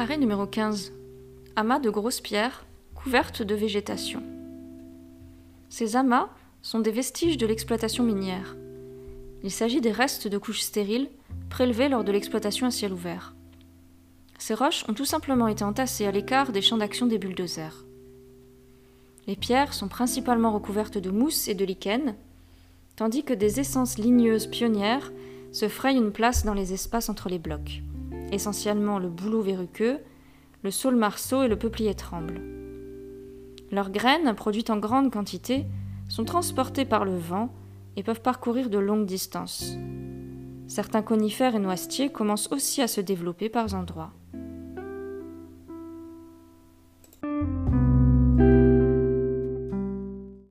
Arrêt numéro 15. Amas de grosses pierres couvertes de végétation. Ces amas sont des vestiges de l'exploitation minière. Il s'agit des restes de couches stériles prélevées lors de l'exploitation à ciel ouvert. Ces roches ont tout simplement été entassées à l'écart des champs d'action des bulldozers. Les pierres sont principalement recouvertes de mousse et de lichen, tandis que des essences ligneuses pionnières se frayent une place dans les espaces entre les blocs, essentiellement le bouleau verruqueux, le saule marceau et le peuplier tremble. Leurs graines, produites en grande quantité, sont transportées par le vent et peuvent parcourir de longues distances. Certains conifères et noisetiers commencent aussi à se développer par endroits.